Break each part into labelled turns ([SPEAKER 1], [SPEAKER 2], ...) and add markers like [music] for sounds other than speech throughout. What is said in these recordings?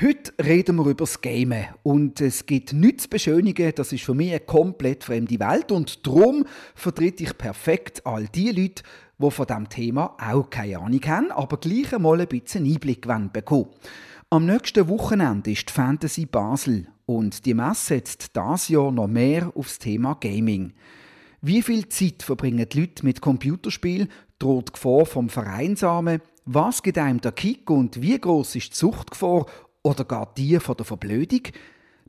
[SPEAKER 1] Heute reden wir über das Gamen. Und es gibt nichts zu beschönigen, das ist für mich eine komplett fremde Welt. Und darum vertrete ich perfekt all die Leute, die von diesem Thema auch keine Ahnung haben, aber gleich einmal ein bisschen Einblick bekommen Am nächsten Wochenende ist die Fantasy Basel und die Messe setzt dieses Jahr noch mehr aufs Thema Gaming. Wie viel Zeit verbringen die Leute mit Computerspielen? Droht die Gefahr vom Vereinsamen? Was gibt einem der Kick und wie groß ist die Suchtgefahr oder gar die von der Verblödung?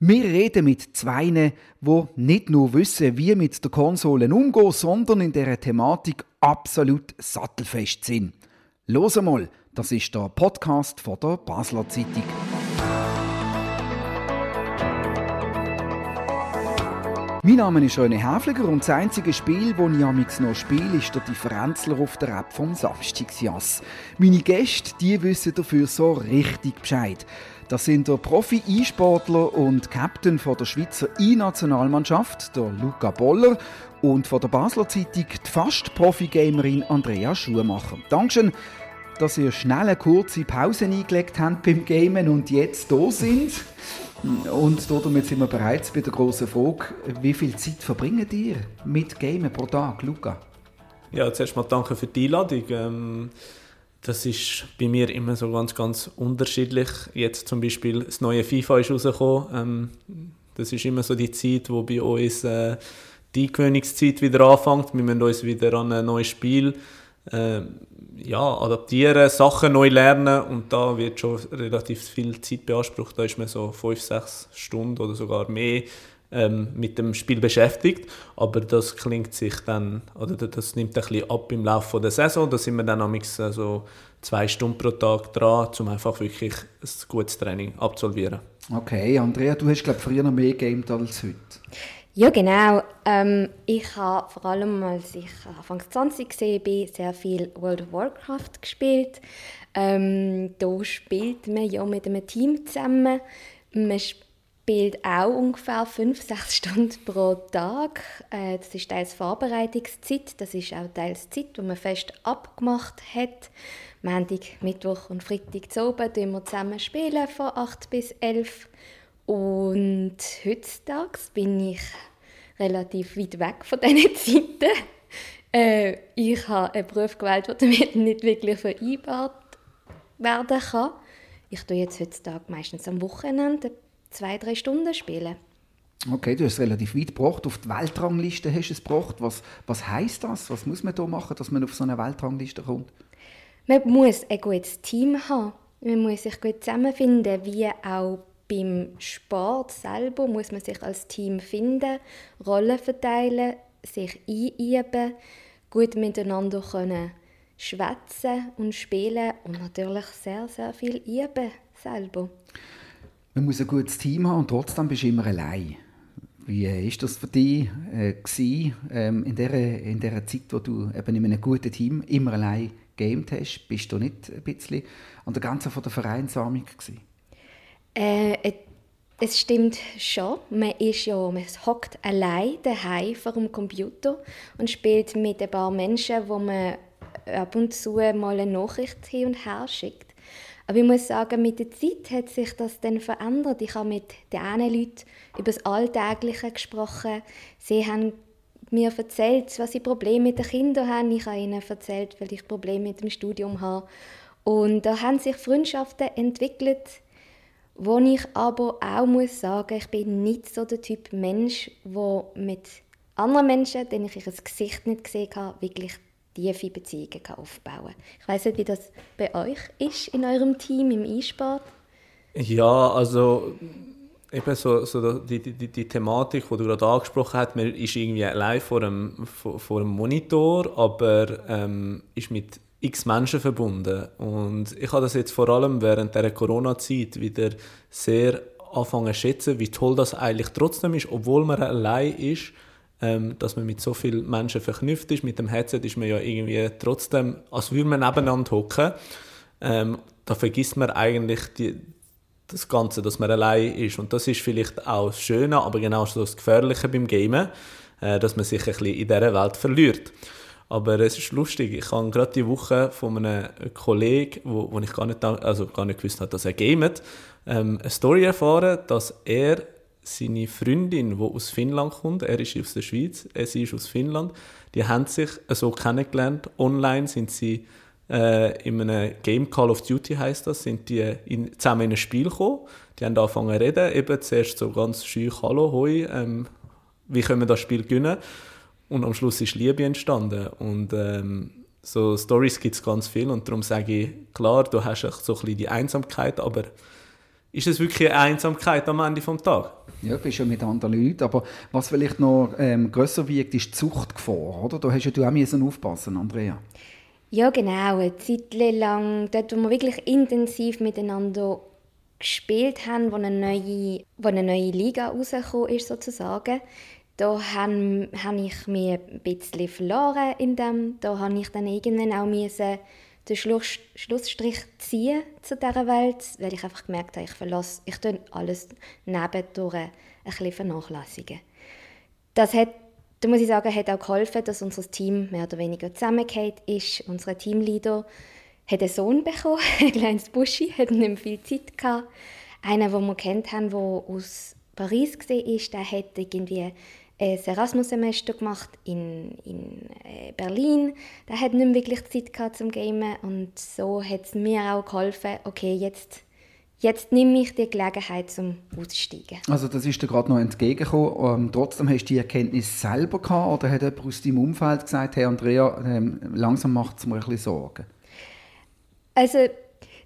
[SPEAKER 1] Wir reden mit Zweien, die nicht nur wissen, wie mit der Konsole umgehen, sondern in dieser Thematik absolut sattelfest sind. Los mal, das ist der Podcast von der Basler Zeitung. Mein Name ist René Häfliger und das einzige Spiel, das ich amix noch spiele, ist der Differenzler auf der App vom Samstagsjass. Meine Gäste, die wissen dafür so richtig Bescheid. Das sind der Profi-E-Sportler und Captain von der Schweizer E-Nationalmannschaft, der Luca Boller, und von der Basler Zeitung die fast Profi-Gamerin Andrea Schumacher. Dankeschön, dass ihr schnell eine kurze Pause eingelegt habt beim Gamen und jetzt da sind. Und damit sind wir bereits bei der großen Frage, wie viel Zeit verbringt ihr mit Gamen pro Tag, Luca?
[SPEAKER 2] Ja, zuerst mal danke für die Einladung. Ähm, das ist bei mir immer so ganz, ganz unterschiedlich. Jetzt zum Beispiel das neue FIFA ist rausgekommen. Ähm, das ist immer so die Zeit, wo bei uns äh, die Eingewöhnungszeit wieder anfängt. Wir müssen uns wieder an ein neues Spiel äh, ja, adaptieren, Sachen neu lernen und da wird schon relativ viel Zeit beansprucht. Da ist man so fünf, sechs Stunden oder sogar mehr ähm, mit dem Spiel beschäftigt, aber das klingt sich dann, oder das nimmt ein bisschen ab im Laufe der Saison. Da sind wir dann amigs so zwei Stunden pro Tag dran, um einfach wirklich ein gutes Training absolvieren.
[SPEAKER 1] Okay, Andrea, du hast glaube früher noch mehr gamed als heute.
[SPEAKER 3] Ja, genau. Ähm, ich habe vor allem, als ich Anfang 20 war, sehr viel World of Warcraft gespielt. Ähm, da spielt man ja mit einem Team zusammen. Man spielt auch ungefähr 5-6 Stunden pro Tag. Äh, das ist teils Vorbereitungszeit, das ist auch teils Zeit, die man fest abgemacht hat. Montag, Mittwoch und Freitag zu oben spielen wir zusammen spielen von 8 bis 11 und heutzutage bin ich relativ weit weg von diesen [laughs] Zeiten. Äh, ich habe einen Beruf gewählt, der damit nicht wirklich vereinbart werden kann. Ich tue jetzt heutzutage meistens am Wochenende zwei, drei Stunden spielen.
[SPEAKER 1] Okay, du hast es relativ weit gebracht. Auf die Weltrangliste hast du es gebracht. Was, was heisst das? Was muss man da machen, dass man auf so eine Weltrangliste kommt?
[SPEAKER 3] Man muss ein gutes Team haben. Man muss sich gut zusammenfinden, wie auch beim Sport selber muss man sich als Team finden, Rollen verteilen, sich einüben, gut miteinander können schwätzen und spielen und natürlich sehr, sehr viel üben selber.
[SPEAKER 1] Man muss ein gutes Team haben und trotzdem bist du immer allein. Wie war das für dich äh, gewesen, ähm, in, der, in der Zeit, wo du eben in einem guten Team immer allein gamed hast? Bist du nicht ein bisschen an der Grenze von der Vereinsamung?
[SPEAKER 3] Äh, es stimmt schon. Man ist ja, man hockt allein daheim vor dem Computer und spielt mit ein paar Menschen, wo man ab und zu mal eine Nachricht hin und her schickt. Aber ich muss sagen, mit der Zeit hat sich das dann verändert. Ich habe mit den einen Leuten über das Alltägliche gesprochen. Sie haben mir erzählt, was sie Probleme mit den Kindern haben. Ich habe ihnen erzählt, weil ich Probleme mit dem Studium habe. Und da haben sich Freundschaften entwickelt, wo ich aber auch muss sagen, ich bin nicht so der Typ Mensch, der mit anderen Menschen, denen ich ihr Gesicht nicht gesehen habe, wirklich tiefe Beziehungen aufbauen kann. Ich weiß nicht, wie das bei euch ist in eurem Team im E-Sport.
[SPEAKER 2] Ja, also eben so, so die, die, die Thematik, die du gerade angesprochen hast, man ist irgendwie live vor einem, vor, vor einem Monitor, aber ähm, ist mit x Menschen verbunden. Und ich habe das jetzt vor allem während der Corona-Zeit wieder sehr anfangen zu schätzen, wie toll das eigentlich trotzdem ist, obwohl man allein ist, ähm, dass man mit so vielen Menschen verknüpft ist. Mit dem Headset ist man ja irgendwie trotzdem, als würde man nebeneinander hocken. Ähm, da vergisst man eigentlich die, das Ganze, dass man allein ist. Und das ist vielleicht auch das Schöne, aber genauso das Gefährliche beim Gamen, äh, dass man sich ein bisschen in dieser Welt verliert. Aber es ist lustig, ich habe gerade die Woche von einem Kollegen, wo, wo ich gar nicht, also gar nicht gewusst habe, dass er gamet, ähm, eine Story erfahren, dass er seine Freundin, die aus Finnland kommt, er ist aus der Schweiz, sie ist aus Finnland, die haben sich so kennengelernt. Online sind sie äh, in einem Game Call of Duty heißt das, sind die in, zusammen in ein Spiel gekommen. Die haben angefangen zu reden, eben zuerst so ganz schüch, hallo, hoi, ähm, wie können wir das Spiel gewinnen? Und am Schluss ist Liebe entstanden. Und ähm, so Stories gibt es ganz viel und darum sage ich, klar, du hast so ein bisschen die Einsamkeit, aber ist es wirklich eine Einsamkeit am Ende des Tages?
[SPEAKER 1] Ja, du bist ja mit anderen Leuten, aber was vielleicht noch ähm, grösser wiegt, ist die Zuchtgefahr, oder? Da hast ja du auch müssen aufpassen, Andrea.
[SPEAKER 3] Ja, genau. Eine Zeit lang, dort, wo wir wirklich intensiv miteinander gespielt haben, wo eine neue, wo eine neue Liga rausgekommen ist, sozusagen, da habe, habe ich mich ein bisschen verloren in dem. Da habe ich dann irgendwann auch müssen den Schluss, Schlussstrich ziehen zu dieser Welt, weil ich einfach gemerkt habe, ich verlasse, ich tue alles nebendurch ein bisschen vernachlässigen. Das hat, da muss ich sagen, hat auch geholfen, dass unser Team mehr oder weniger zusammengeht ist. Unser Teamleader hat einen Sohn bekommen, [laughs] ein kleines Buschi, hat nicht mehr viel Zeit gehabt. Einer, den wir kennt haben, der aus Paris war, der hat irgendwie ein Erasmus-Semester gemacht in, in äh, Berlin. Der hat nicht wirklich Zeit gehabt zum Gamen und so hat es mir auch geholfen, okay, jetzt, jetzt nehme ich die Gelegenheit zum Aussteigen.
[SPEAKER 1] Also das ist dir gerade noch entgegengekommen. Ähm, trotzdem hast du die Erkenntnis selber gehabt oder hat jemand aus deinem Umfeld gesagt, hey Andrea, ähm, langsam macht es mir ein bisschen Sorgen?
[SPEAKER 3] Also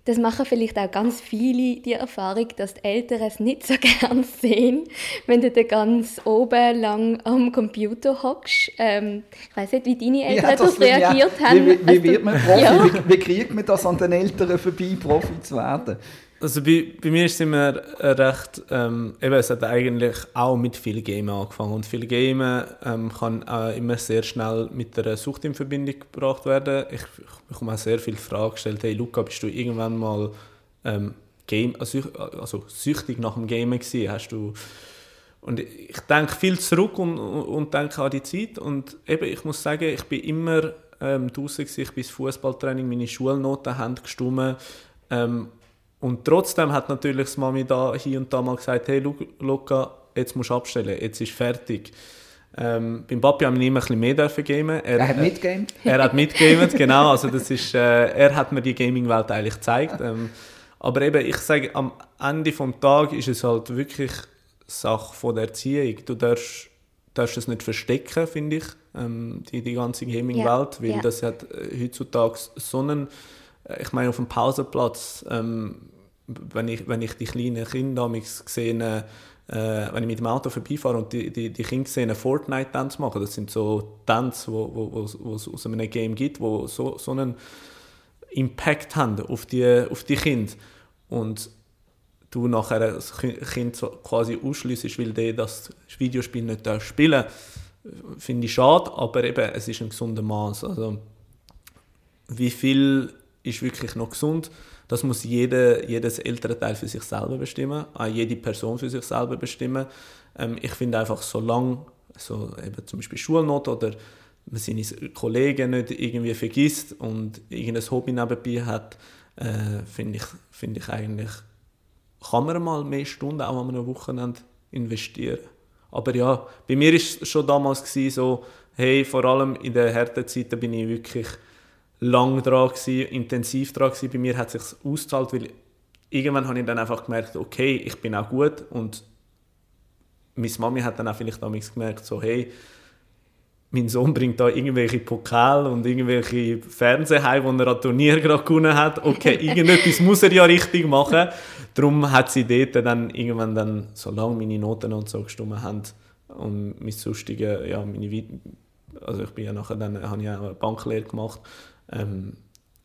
[SPEAKER 3] das machen vielleicht auch ganz viele die Erfahrung, dass die Eltern es nicht so [laughs] gern sehen, wenn du da ganz oben lang am Computer hockst. Ähm, ich weiß nicht, wie deine Eltern ja, darauf reagiert ja. haben.
[SPEAKER 1] Wie, wie, wie wird man Profi? [laughs] Ja. Wie, wie, kriegt man das an den Eltern vorbei, Profi zu werden?
[SPEAKER 2] Also bei, bei mir ist es immer recht, ähm, eben, es hat eigentlich auch mit viel Gamen angefangen. Und viel Gamen ähm, kann auch immer sehr schnell mit einer Sucht in Verbindung gebracht werden. Ich, ich bekomme auch sehr viele Fragen gestellt, hey Luca, bist du irgendwann mal ähm, Game, also, also süchtig nach dem Gamen gewesen? Hast du und ich denke viel zurück und, und denke an die Zeit. Und eben, ich muss sagen, ich bin immer ähm, draußen ich bin Fußballtraining, meine Schulnoten haben gestimmt ähm, und trotzdem hat natürlich das Mami da hier und da mal gesagt, hey Luca, jetzt musst du abstellen, jetzt ist fertig. Ähm, beim Papi haben wir immer ein bisschen mehr dürfen gamen.
[SPEAKER 1] Er, er hat mitgamed?
[SPEAKER 2] Er hat mitgamed, [laughs] genau. Also das ist, äh, er hat mir die Gaming-Welt eigentlich gezeigt. Ähm, aber eben, ich sage, am Ende des Tages ist es halt wirklich Sache von der Erziehung. Du darfst, darfst es nicht verstecken, finde ich, ähm, die, die ganze Gaming-Welt, ja. weil ja. das hat äh, heutzutage so einen, äh, ich meine, auf dem Pausenplatz, ähm, wenn ich, wenn ich die kleinen Kinder sehe, äh, wenn ich mit dem Auto vorbeifahre und die, die, die Kinder sehen Fortnite-Dance machen, das sind so Dance, wo, wo, wo, es aus einem Game gibt, wo so, so einen Impact haben auf die, auf die Kinder. Und du nachher das Kind quasi ausschließt, weil der das Videospiel nicht spielen finde ich schade, aber eben, es ist ein gesunder Maß. Also, wie viel ist wirklich noch gesund? Das muss jeder, jedes Elternteil für sich selber bestimmen, auch jede Person für sich selber bestimmen. Ähm, ich finde einfach, solange so eben zum Beispiel Schulnoten oder man seine Kollegen nicht irgendwie vergisst und irgendein Hobby nebenbei hat, äh, finde ich, find ich eigentlich, kann man mal mehr Stunden auch an einem Wochenende investieren. Aber ja, bei mir war es schon damals so, hey, vor allem in den harten Zeiten bin ich wirklich lang dran gewesen, intensiv dran gewesen. Bei mir hat es sich ausgezahlt, weil irgendwann habe ich dann einfach gemerkt, okay, ich bin auch gut und meine Mami hat dann auch vielleicht damals gemerkt, so hey, mein Sohn bringt da irgendwelche Pokale und irgendwelche Fernsehheim, die er an Turnier gerade gewonnen hat. Okay, [laughs] irgendetwas muss er ja richtig machen. Darum hat sie dort dann irgendwann dann, solange meine Noten und so gestimmt haben und mein sonstige, ja, meine, also ich bin ja nachher dann, habe ich auch eine Banklehre gemacht ähm,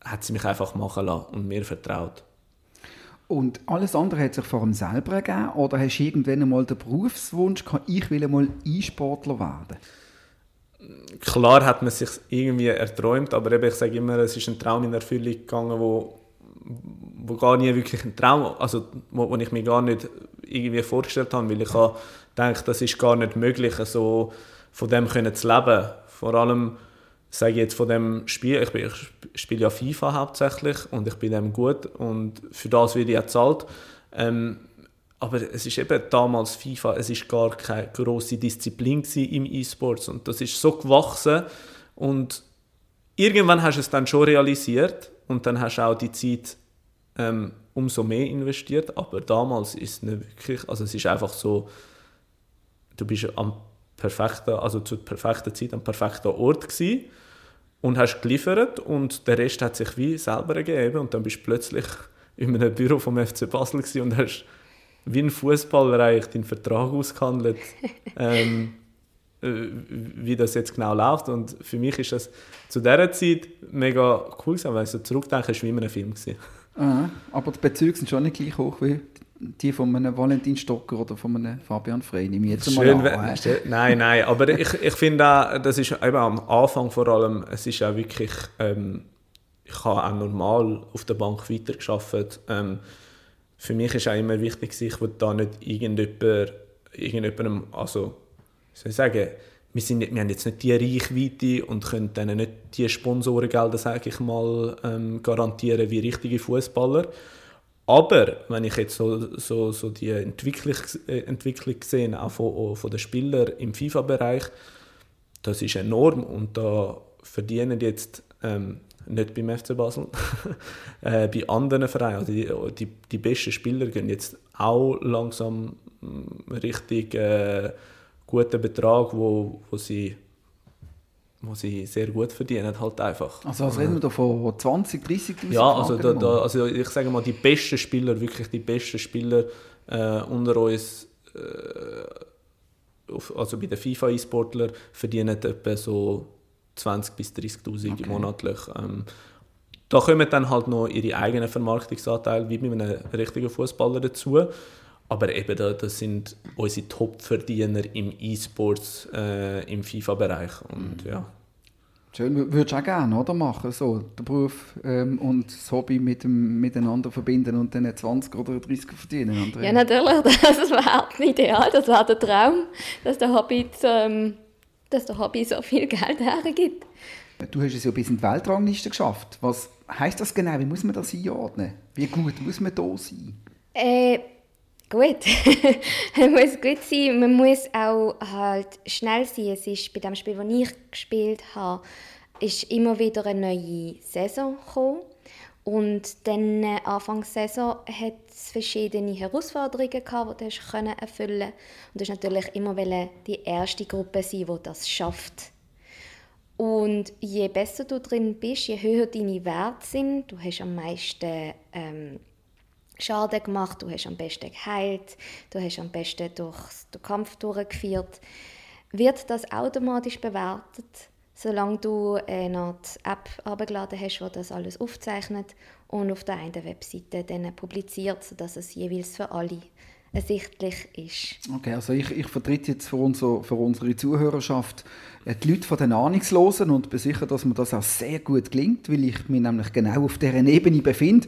[SPEAKER 2] hat sie mich einfach machen lassen und mir vertraut.
[SPEAKER 1] Und alles andere hat sich vor allem selber ergeben? Oder hast du irgendwann einmal den Berufswunsch gehabt, ich will einmal E-Sportler werden?
[SPEAKER 2] Klar hat man sich irgendwie erträumt, aber eben, ich sage immer, es ist ein Traum in Erfüllung gegangen, wo, wo gar nie wirklich ein Traum, also wo, wo ich mir gar nicht irgendwie vorgestellt habe, weil ich habe gedacht, das ist gar nicht möglich, so von dem können zu leben. Vor allem sage jetzt von dem Spiel, ich, ich spiele ja FIFA hauptsächlich und ich bin dem gut und für das werde ich auch bezahlt. Ähm, aber es ist eben damals FIFA, es ist gar keine große Disziplin im E-Sports und das ist so gewachsen und irgendwann hast du es dann schon realisiert und dann hast du auch die Zeit ähm, umso mehr investiert, aber damals ist es nicht wirklich, also es ist einfach so, du bist am perfekten, also zur perfekten Zeit am perfekten Ort gewesen und hast geliefert und der Rest hat sich wie selber ergeben und dann bist du plötzlich in einem Büro vom FC Basel und hast wie ein Fußballer eigentlich deinen Vertrag ausgehandelt, [laughs] ähm, äh, wie das jetzt genau läuft und für mich ist das zu dieser Zeit mega cool gewesen, weil ich so zurückdenke, es war wie in einem Film. Gewesen.
[SPEAKER 1] Ah, aber die Bezüge sind schon nicht gleich hoch wie die von einem Valentin Stocker oder von einem Fabian Frey, nehme ich jetzt
[SPEAKER 2] mal
[SPEAKER 1] an.
[SPEAKER 2] Nein, nein, aber ich, ich finde auch, das ist eben am Anfang vor allem, es ist auch wirklich, ähm, ich habe auch normal auf der Bank weitergearbeitet. Ähm, für mich ist auch immer wichtig, ich will da nicht irgendjemand, irgendjemandem, also, soll ich sagen, wir, sind nicht, wir haben jetzt nicht die Reichweite und können denen nicht die Sponsorengelder, sage ich mal, ähm, garantieren wie richtige Fußballer. Aber wenn ich jetzt so, so, so die Entwicklung, äh, Entwicklung sehe, auch von, von den Spielern im FIFA-Bereich, das ist enorm und da verdienen jetzt ähm, nicht beim FC Basel, [laughs] äh, bei anderen Vereinen, also die, die, die besten Spieler gehen jetzt auch langsam mm, richtig äh, guten Betrag, wo, wo sie wo sie sehr gut verdienen, halt einfach.
[SPEAKER 1] Also was reden wir da von 20, 30
[SPEAKER 2] Ja, also, da, da, also ich sage mal, die besten Spieler, wirklich die besten Spieler äh, unter uns, äh, also bei den FIFA-E-Sportlern, verdienen etwa so 20 bis 30'000 okay. monatlich. Ähm, da kommen dann halt noch ihre eigenen Vermarktungsanteile, wie bei einem richtigen Fußballer dazu. Aber eben, da, das sind unsere Top-Verdiener im E-Sports, äh, im FIFA-Bereich. Und mhm. ja.
[SPEAKER 1] Schön, würdest du auch gerne, oder? Machen, so, den Beruf ähm, und das Hobby mit dem, miteinander verbinden und dann 20 oder 30 verdienen,
[SPEAKER 3] Andrea? Ja, natürlich, [laughs] das wäre ideal, das wäre der Traum, dass der Hobby, ähm, dass der Hobby so viel Geld hergibt.
[SPEAKER 1] Du hast es ja bis in die Weltrangliste geschafft. Was heisst das genau? Wie muss man das einordnen? Wie gut muss man da sein?
[SPEAKER 3] Äh, gut. man [laughs] muss gut sein, man muss auch halt schnell sein. Es ist bei dem Spiel, das ich gespielt habe, ist immer wieder eine neue Saison gekommen. Und dann äh, Anfang der Saison hat es verschiedene Herausforderungen gehabt, die du erfüllen konntest. Und du hast natürlich immer die erste Gruppe sein, die das schafft. Und je besser du drin bist, je höher deine Werte sind, du hast am meisten ähm, Schaden gemacht, du hast am besten geheilt, du hast am besten durch den Kampf durchgeführt, wird das automatisch bewertet, solange du eine App abgeladen hast, die das alles aufzeichnet und auf der einen Webseite dann publiziert, sodass es jeweils für alle ersichtlich ist.
[SPEAKER 1] Okay, also ich, ich vertrete jetzt für, unser, für unsere Zuhörerschaft äh, die Leute von den Ahnungslosen und bin sicher, dass mir das auch sehr gut gelingt, weil ich mich nämlich genau auf dieser Ebene befinde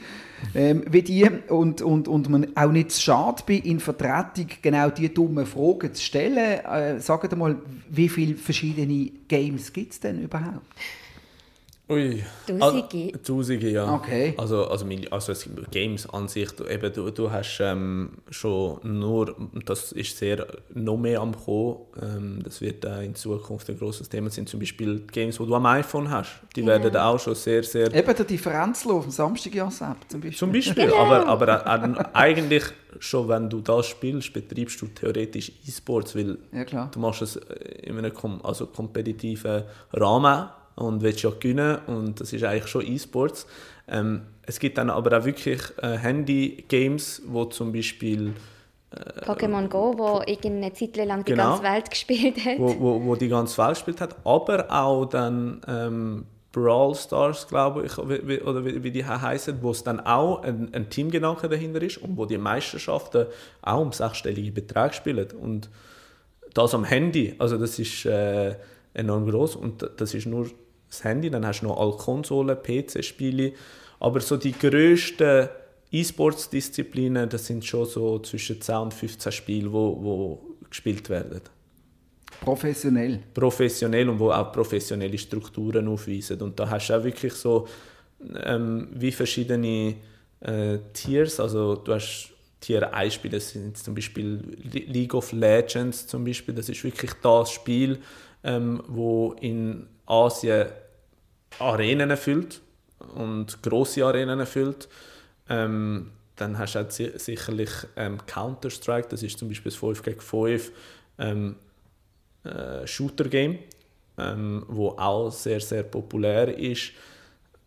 [SPEAKER 1] ähm, wie die und, und, und man auch nicht zu schade bin, in Vertretung genau diese dummen Fragen zu stellen. Äh, sagt mal, wie viele verschiedene Games gibt es denn überhaupt?
[SPEAKER 2] Ui.
[SPEAKER 3] Tausende?
[SPEAKER 2] Ah, Tausende, ja.
[SPEAKER 1] Okay.
[SPEAKER 2] Also, also, also Games an sich, du, eben, du, du hast ähm, schon nur, das ist sehr noch mehr am kommen, ähm, das wird äh, in Zukunft ein grosses Thema sein, zum Beispiel die Games, die du am iPhone hast, die genau. werden auch schon sehr, sehr...
[SPEAKER 1] Eben der Differenzlo auf dem Samstagjahr-App zum Beispiel.
[SPEAKER 2] Zum Beispiel, genau. aber, aber äh, eigentlich schon, wenn du das spielst, betreibst du theoretisch E-Sports, weil
[SPEAKER 1] ja,
[SPEAKER 2] du machst es in einem also kompetitiven Rahmen und willst ja gewinnen und das ist eigentlich schon E-Sports. Ähm, es gibt dann aber auch wirklich äh, Handy-Games, wo zum Beispiel
[SPEAKER 3] äh, Pokémon Go, wo irgendeine Zeit lang die genau, ganze Welt gespielt hat.
[SPEAKER 2] Wo, wo, wo, die ganze Welt gespielt hat, aber auch dann ähm, Brawl Stars, glaube ich, wie, oder wie, wie die heißen, wo es dann auch ein, ein Teamgedanke dahinter ist und wo die Meisterschaften auch um sechsstellige Beträge spielen. Und das am Handy, also das ist äh, enorm groß und das ist nur das Handy, dann hast du noch alle Konsolen, PC-Spiele, aber so die grössten E-Sports-Disziplinen, das sind schon so zwischen 10 und 15 Spiele, wo, wo gespielt werden.
[SPEAKER 1] Professionell.
[SPEAKER 2] Professionell und wo auch professionelle Strukturen aufweisen. Und da hast du auch wirklich so ähm, wie verschiedene äh, Tiers, also du hast Tier 1 Spiele sind zum Beispiel League of Legends zum Beispiel, das ist wirklich das Spiel, ähm, wo in Asien Arenen erfüllt und große Arenen erfüllt. Ähm, dann hast du auch sicherlich ähm, Counter-Strike, das ist zum Beispiel das 5 gegen 5 ähm, äh, Shooter-Game, ähm, wo auch sehr, sehr populär ist.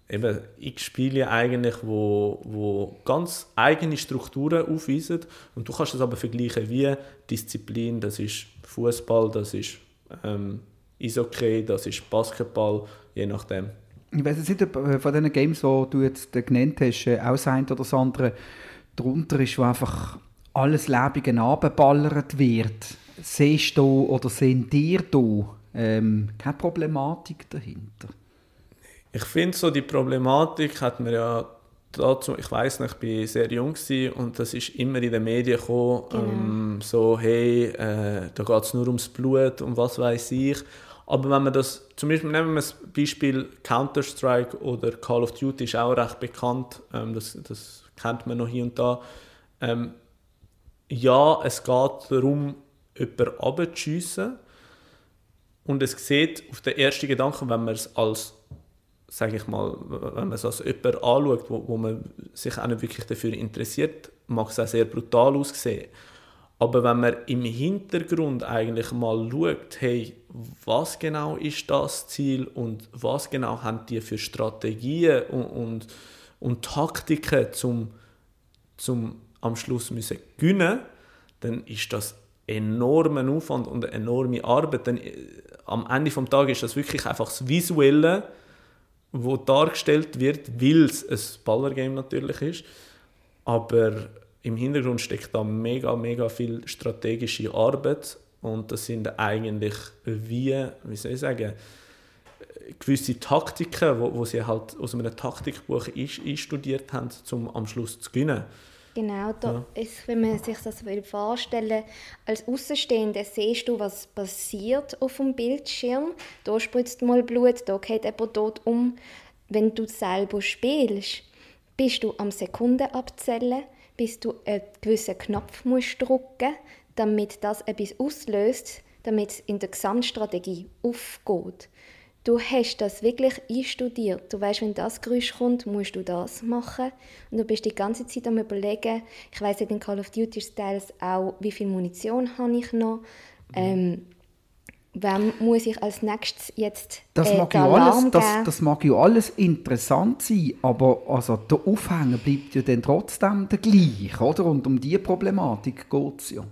[SPEAKER 2] Eben, ich spiele eigentlich, wo, wo ganz eigene Strukturen aufweisen und du kannst das aber vergleichen wie Disziplin, das ist Fußball, das ist ähm, Eishockey, das ist Basketball, je nachdem.
[SPEAKER 1] Ich weiß nicht, ob äh, von diesen Games, die du jetzt genannt hast, äh, auch ein oder das andere darunter ist, wo einfach alles Lebige abballert wird. Siehst du oder sehen dir da ähm, keine Problematik dahinter?
[SPEAKER 2] Ich finde so, die Problematik hat man ja dazu, ich weiß nicht, ich war sehr jung und das ist immer in den Medien gekommen, genau. ähm, so hey, äh, da geht es nur ums Blut und was weiß ich. Aber wenn man das, zum Beispiel nehmen wir das Beispiel Counter-Strike oder Call of Duty ist auch recht bekannt, ähm, das, das kennt man noch hier und da. Ähm, ja, es geht darum, jemanden abzuschiessen und es sieht auf den ersten Gedanken, wenn man es als sage ich mal, wenn man es als jemand anschaut, wo, wo man sich auch nicht wirklich dafür interessiert, mag es auch sehr brutal aussehen. Aber wenn man im Hintergrund eigentlich mal schaut, hey, was genau ist das Ziel und was genau haben die für Strategien und, und, und Taktiken, zum, zum am Schluss müssen gewinnen, dann ist das enormer Aufwand und eine enorme Arbeit. Denn äh, am Ende des Tages ist das wirklich einfach das Visuelle, wo dargestellt wird, weil es ein Ballergame natürlich ist. Aber im Hintergrund steckt da mega, mega viel strategische Arbeit und das sind eigentlich wie, wie soll ich sagen, gewisse Taktiken, wo, wo sie halt aus einem Taktikbuch einstudiert haben, um am Schluss zu gewinnen.
[SPEAKER 3] Genau, da ja. ist, wenn man sich das vorstellen als Außenstehender siehst du, was passiert auf dem Bildschirm. Da spritzt mal Blut, da geht jemand tot um. Wenn du selber spielst, bist du am Sekunden abzählen, bis du einen gewissen Knopf musst drücken damit das etwas auslöst, damit es in der Gesamtstrategie aufgeht. Du hast das wirklich einstudiert. Du weißt, wenn das Geräusch kommt, musst du das machen. Und du bist die ganze Zeit am überlegen, ich weiß in Call of Duty Styles auch, wie viel Munition habe ich noch, ähm, wem muss ich als nächstes jetzt
[SPEAKER 1] das äh, mag ja alles, das, das, mag ja alles interessant sein, aber also der Aufhänger bleibt ja dann trotzdem der gleiche, oder? Und um diese Problematik geht es ja.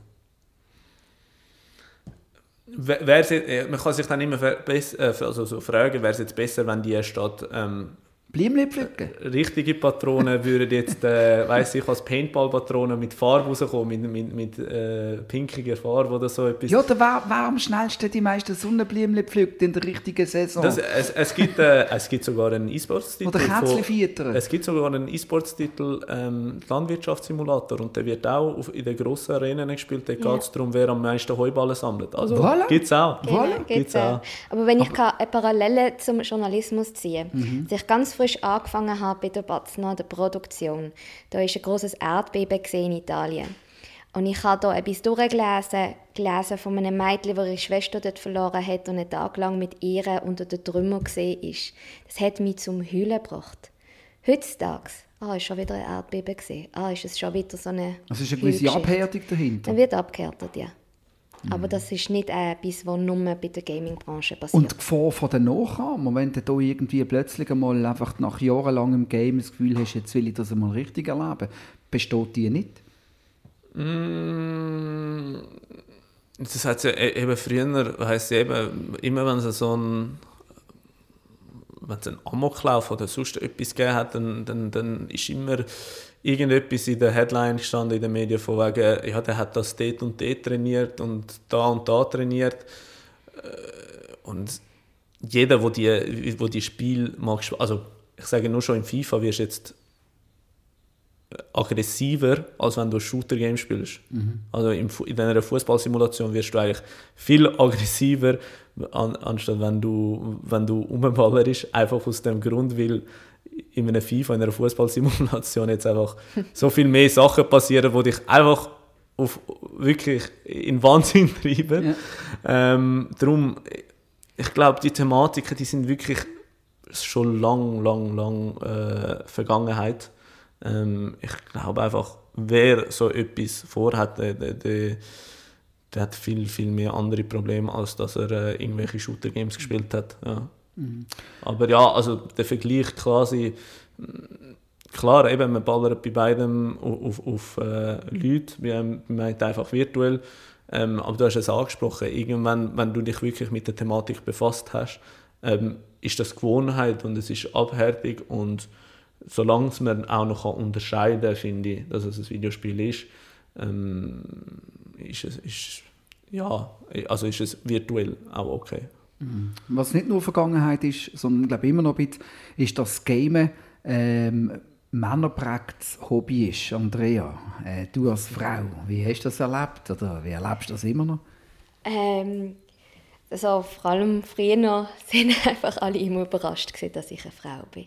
[SPEAKER 2] Wer, äh, man kann sich dann immer äh, also so fragen, wäre es jetzt besser, wenn die Stadt ähm,
[SPEAKER 1] Blümchen pflücken?
[SPEAKER 2] Richtige Patronen würden jetzt, äh, weiss ich, als Paintball-Patronen mit Farbe rauskommen, mit, mit, mit äh, pinkiger Farbe oder so etwas.
[SPEAKER 1] Ja, oder wer, wer am schnellsten die meisten Sonnenblümchen pflückt in der richtigen Saison?
[SPEAKER 2] Das, es, es, gibt, äh, es gibt sogar einen E-Sports-Titel.
[SPEAKER 1] Oder Kätzchenfietern.
[SPEAKER 2] Es gibt sogar einen E-Sports-Titel ähm, Landwirtschaftssimulator und der wird auch auf, in den grossen Arenen gespielt. Da geht es darum, wer am meisten Heuballen sammelt. Also voilà. gibt es auch.
[SPEAKER 3] Genau, voilà. gibt's auch. Aber wenn ich eine Parallele zum Journalismus ziehe, mhm. sich ganz frisch angefangen habe bei der Bazna, der Produktion, da war ein großes Erdbeben in Italien. Und ich habe da etwas durchgelesen, gelesen von einem Mädchen, das ihre Schwester dort verloren hat und einen Tag lang mit ihr unter den Trümmern gesehen ist. Das hat mich zum Heulen gebracht. Heutzutage, ah, ist schon wieder ein Erdbeben gesehen. Ah, ist es schon wieder so eine.
[SPEAKER 1] Also ist eine gewisse Abhärtung dahinter?
[SPEAKER 3] Dann wird abgehärtet, ja. Aber das ist nicht etwas, was nur bei der Gaming-Branche passiert.
[SPEAKER 1] Und die Gefahr von den Nachahmern, wenn du da irgendwie plötzlich einmal einfach nach jahrelangem Game das Gefühl hast, jetzt will ich das einmal richtig erleben, besteht die nicht?
[SPEAKER 2] Mm, das hat ja e-, eben früher, heisst eben, immer wenn es so ein wenn es einen Amoklauf oder sonst etwas gegeben hat, dann, dann, dann ist immer irgendetwas in der Headline gestanden in den Medien von wegen, ja, der hat das dort und dort trainiert und da und da trainiert. Äh, und jeder, der die, wo die Spiel mag, also ich sage nur schon im FIFA wirst jetzt aggressiver, als wenn du ein Shooter-Game spielst. Mhm. Also in, in einer Fußballsimulation wirst du eigentlich viel aggressiver, an, anstatt wenn du, wenn du umballerst, einfach aus dem Grund, weil in einer FIFA, in einer Fußballsimulation jetzt einfach [laughs] so viel mehr Sachen passieren, die dich einfach auf, wirklich in Wahnsinn [laughs] treiben. Ja. Ähm, darum, ich glaube, die Thematiken, die sind wirklich schon lang, lang, lang äh, Vergangenheit. Ähm, ich glaube einfach, wer so etwas vorhat, der, der, der, der, hat viel, viel mehr andere Probleme, als dass er äh, irgendwelche Shooter-Games gespielt hat. Ja. Mhm. Aber ja, also der Vergleich quasi, klar, eben, man ballert bei beidem auf, auf, auf äh, Leute, wir meint einfach virtuell, ähm, aber du hast es angesprochen, irgendwann, wenn du dich wirklich mit der Thematik befasst hast, ähm, ist das Gewohnheit und es ist Abhärtung und solange man auch noch unterscheiden kann, finde ich, dass es ein Videospiel ist, ähm, ist es, ist, ja, also ist es virtuell auch okay.
[SPEAKER 1] Mhm. Was nicht nur Vergangenheit ist, sondern glaube immer noch ein bisschen, ist das Gamen ähm, männerprägtes Hobby ist. Andrea, äh, du als Frau, wie hast du das erlebt oder wie erlebst du das immer noch?
[SPEAKER 3] Ähm, also vor allem früher [laughs] sind einfach alle immer überrascht gewesen, dass ich eine Frau bin.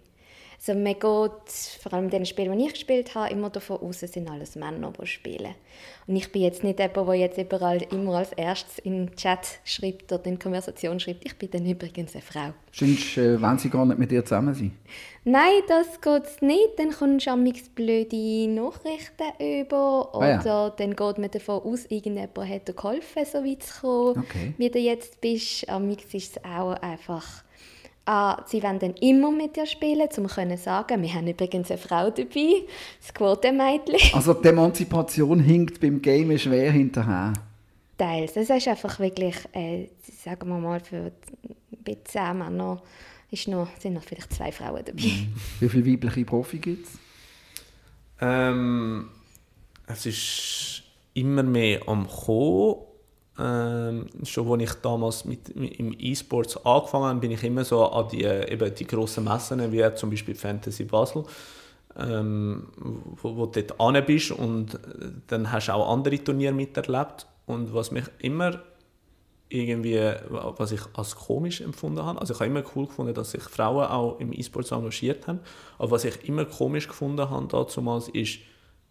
[SPEAKER 3] Also man geht, vor allem in den Spielen, die ich gespielt habe, immer davon aus, es sind alles Männer, die spielen. Und ich bin jetzt nicht jemand, der jetzt überall immer als erstes in den Chat schreibt oder in Konversation schreibt. Ich bin dann übrigens eine Frau.
[SPEAKER 1] Sonst äh, wenn sie gar nicht mit dir zusammen sind?
[SPEAKER 3] Nein, das geht nicht. Dann kommst du blöde Nachrichten über. Oder ah, ja. dann geht man davon aus, irgendjemand hat dir geholfen, so weit zu kommen, okay. wie du jetzt bist. Amix ist es auch einfach Ah, sie wollen dann immer mit dir spielen, um zu sagen, wir haben übrigens eine Frau dabei, das Quotenmädchen. [laughs]
[SPEAKER 1] Also die Emanzipation hinkt beim Game schwer hinterher?
[SPEAKER 3] Teils. Es ist einfach wirklich, äh, sagen wir mal, für bei zehn Männern ist noch, sind noch vielleicht zwei Frauen dabei. Mhm.
[SPEAKER 1] Wie viele weibliche Profi gibt es?
[SPEAKER 2] Ähm, es ist immer mehr am Kommen ähm, schon als ich damals mit, im E-Sports angefangen habe, bin ich immer so an die, eben die grossen Messen, wie zum Beispiel Fantasy Basel, ähm, wo, wo du dort an bist und dann hast du auch andere Turniere miterlebt. Und was mich immer irgendwie, was ich als komisch empfunden habe, also ich habe immer cool gefunden, dass sich Frauen auch im E-Sports engagiert haben, aber was ich immer komisch gefunden habe damals ist,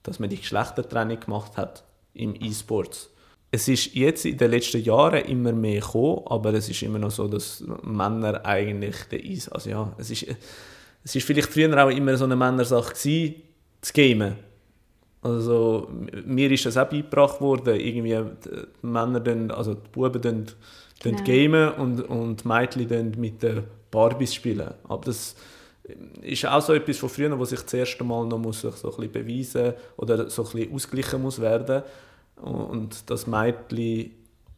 [SPEAKER 2] dass man die Geschlechtertrennung gemacht hat im E-Sports es ist jetzt in den letzten Jahren immer mehr gekommen, aber es ist immer noch so, dass Männer eigentlich der Eis, also ja, es ist, es ist vielleicht früher auch immer so eine Männersache gewesen, zu gamen. Also mir ist das auch beigebracht worden, irgendwie die Männer dann, also die Buben dann, dann genau. gamen und, und die Mädchen dann mit den Barbies spielen. Aber das ist auch so etwas von früher, wo sich das erste Mal noch muss sich so ein bisschen beweisen oder so ein bisschen ausgleichen muss werden und dass Mädchen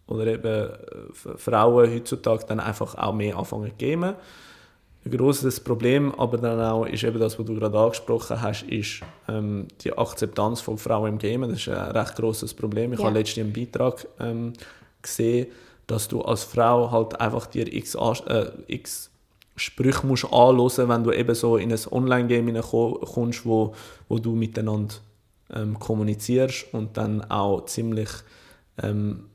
[SPEAKER 2] oder eben äh, Frauen heutzutage dann einfach auch mehr anfangen zu geben. Ein grosses Problem aber dann auch ist eben das, was du gerade angesprochen hast, ist ähm, die Akzeptanz von Frauen im Gamen. Das ist ein recht grosses Problem. Ich ja. habe letztens einen Beitrag ähm, gesehen, dass du als Frau halt einfach dir x, äh, x Sprüche musst anhören, wenn du eben so in ein Online-Game kommst, wo, wo du miteinander ähm, kommunizierst und dann auch ziemlich ähm,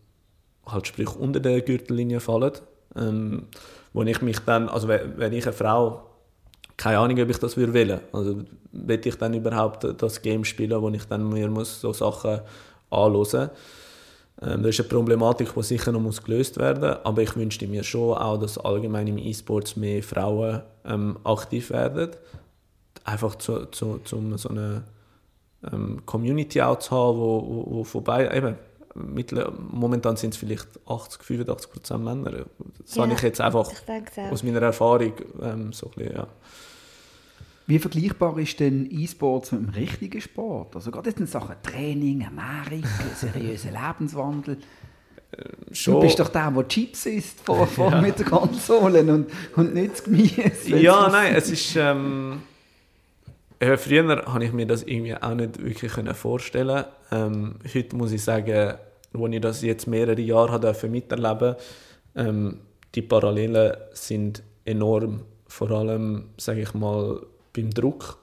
[SPEAKER 2] halt sprich unter der Gürtellinie fallen. Ähm, wo ich mich dann, also wenn ich eine Frau, keine Ahnung, ob ich das würde wählen. Also will ich dann überhaupt das Game spielen, wo ich dann mir muss so Sachen anhören ähm, Das ist eine Problematik, die sicher noch muss gelöst werden muss, aber ich wünschte mir schon auch, dass allgemein im E-Sports mehr Frauen ähm, aktiv werden. Einfach zu, zu, zu so einer ähm, Community auch zu haben, wo, wo, wo vorbei, eben, momentan sind es vielleicht 80, 85 Prozent Männer. Das ja, habe ich jetzt einfach ich aus meiner Erfahrung ähm, so ein bisschen, ja.
[SPEAKER 1] Wie vergleichbar ist denn E-Sports mit dem richtigen Sport? Also gerade in Sachen Training, Ernährung, [laughs] seriöser Lebenswandel. Äh, schon. Du bist doch der, der Chips isst vor, [laughs] vor ja. mit den Konsolen und, und nicht das Gemüse.
[SPEAKER 2] Ja, [laughs] nein, es ist... Ähm, äh, früher habe ich mir das irgendwie auch nicht wirklich vorstellen ähm, Heute muss ich sagen, wo ich das jetzt mehrere Jahre habe miterleben ähm, die Parallelen sind enorm. Vor allem, sage ich mal, beim Druck,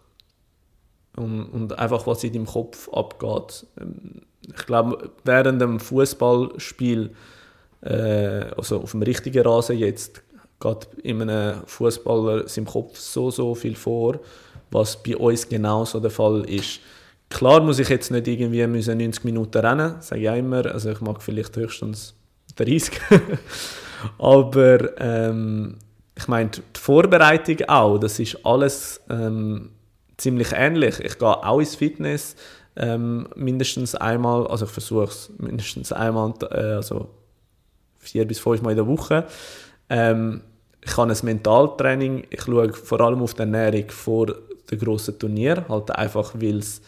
[SPEAKER 2] und, und einfach was in deinem Kopf abgeht. Ähm, ich glaube, während dem Fußballspiel, äh, also auf dem richtigen Rasen jetzt, geht in einem Fußballer seinem Kopf so, so viel vor, was bei uns genauso der Fall ist. Klar muss ich jetzt nicht irgendwie 90 Minuten rennen, sage ich auch immer. Also ich mag vielleicht höchstens 30. [laughs] Aber ähm, ich meine, die Vorbereitung auch, das ist alles ähm, ziemlich ähnlich. Ich gehe auch ins Fitness ähm, mindestens einmal, also ich versuche es mindestens einmal, äh, also vier bis fünf Mal in der Woche. Ähm, ich habe ein Mentaltraining, ich schaue vor allem auf die Ernährung vor dem grossen Turnier, halt einfach, weil es,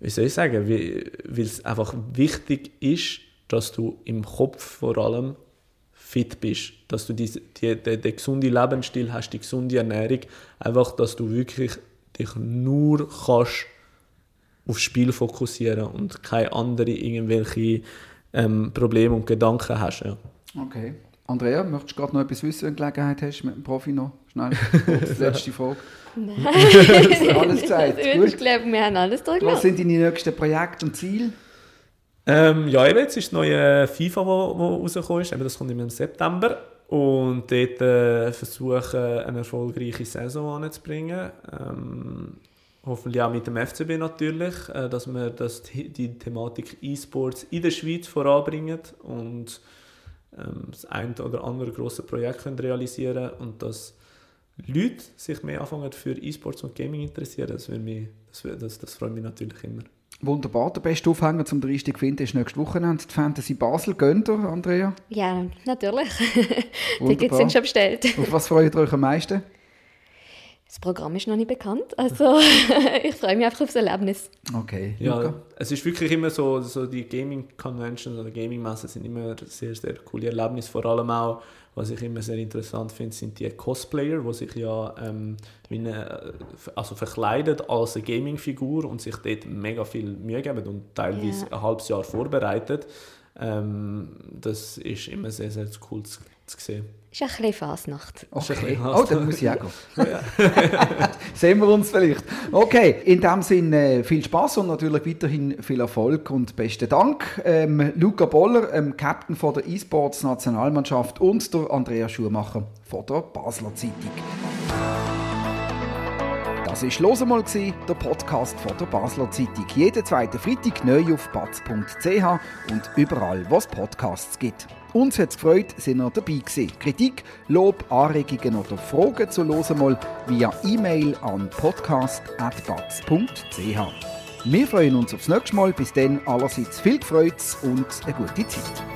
[SPEAKER 2] wie soll ich sagen, weil es einfach wichtig ist, dass du im Kopf vor allem fit bist, dass du die, die, den, den gesunden Lebensstil hast, die gesunde Ernährung, einfach, dass du wirklich dich nur kannst aufs Spiel fokussieren und keine andere irgendwelche ähm, Probleme und Gedanken hast. Ja.
[SPEAKER 1] Okay. Andrea, möchtest du gerade noch etwas wissen, wenn du Gelegenheit hast, mit dem Profi noch schnell? [laughs] letzte Frage.
[SPEAKER 3] Nein.
[SPEAKER 1] alles gesagt.
[SPEAKER 3] Ich glaube, wir haben alles durchgelassen.
[SPEAKER 1] Was sind deine nächsten Projekte und Ziele?
[SPEAKER 2] Ähm, ja, eben, jetzt ist das neue FIFA, wo, wo rausgekommen ist. Eben, das kommt im September. Und dort äh, versuchen, eine erfolgreiche Saison anzubringen. Ähm, hoffentlich auch mit dem FCB natürlich, äh, dass wir das, die Thematik E-Sports in der Schweiz voranbringen und ähm, das ein oder andere große Projekt können realisieren und dass Leute sich mehr anfangen für E-Sports und Gaming interessieren. Das, mich, das, das, das freut mich natürlich immer.
[SPEAKER 1] Wunderbar. Der beste Aufhänger zum richtig finden ist nächstes Wochenende die Fantasy Basel. Gönnt ihr, Andrea?
[SPEAKER 3] Ja, natürlich. [laughs] Tickets sind schon bestellt.
[SPEAKER 1] Auf was freut ihr euch am meisten?
[SPEAKER 3] Das Programm ist noch nicht bekannt, also [laughs] ich freue mich einfach aufs Erlebnis.
[SPEAKER 1] Okay.
[SPEAKER 2] Ja, es ist wirklich immer so, so die Gaming Conventions oder Gaming Messen sind immer sehr, sehr coole Erlebnisse. Vor allem auch, was ich immer sehr interessant finde, sind die Cosplayer, die sich ja ähm, eine, also verkleidet als eine Gaming-Figur und sich dort mega viel Mühe geben und teilweise yeah. ein halbes Jahr vorbereitet. Ähm, das ist immer sehr, sehr cool zu, zu sehen.
[SPEAKER 3] Ist ein bisschen Fasnacht.
[SPEAKER 1] Okay. Oh, dann muss ich auch gehen. [laughs] [laughs] Sehen wir uns vielleicht. Okay, in dem Sinne viel Spaß und natürlich weiterhin viel Erfolg und besten Dank. Ähm, Luca Boller, ähm, Captain von der E-Sports Nationalmannschaft und der Andrea Schumacher von der Basler Zeitung. Das war «Los einmal», der Podcast von der Basler Zeitung. Jeden zweiten Freitag neu auf batz.ch und überall, wo es Podcasts gibt. Uns hat es gefreut, sind ihr dabei gewesen. Kritik, Lob, Anregungen oder Fragen zu «Los einmal» via E-Mail an podcast.batz.ch. Wir freuen uns aufs nächste Mal. Bis dann allerseits viel Freude und eine gute Zeit.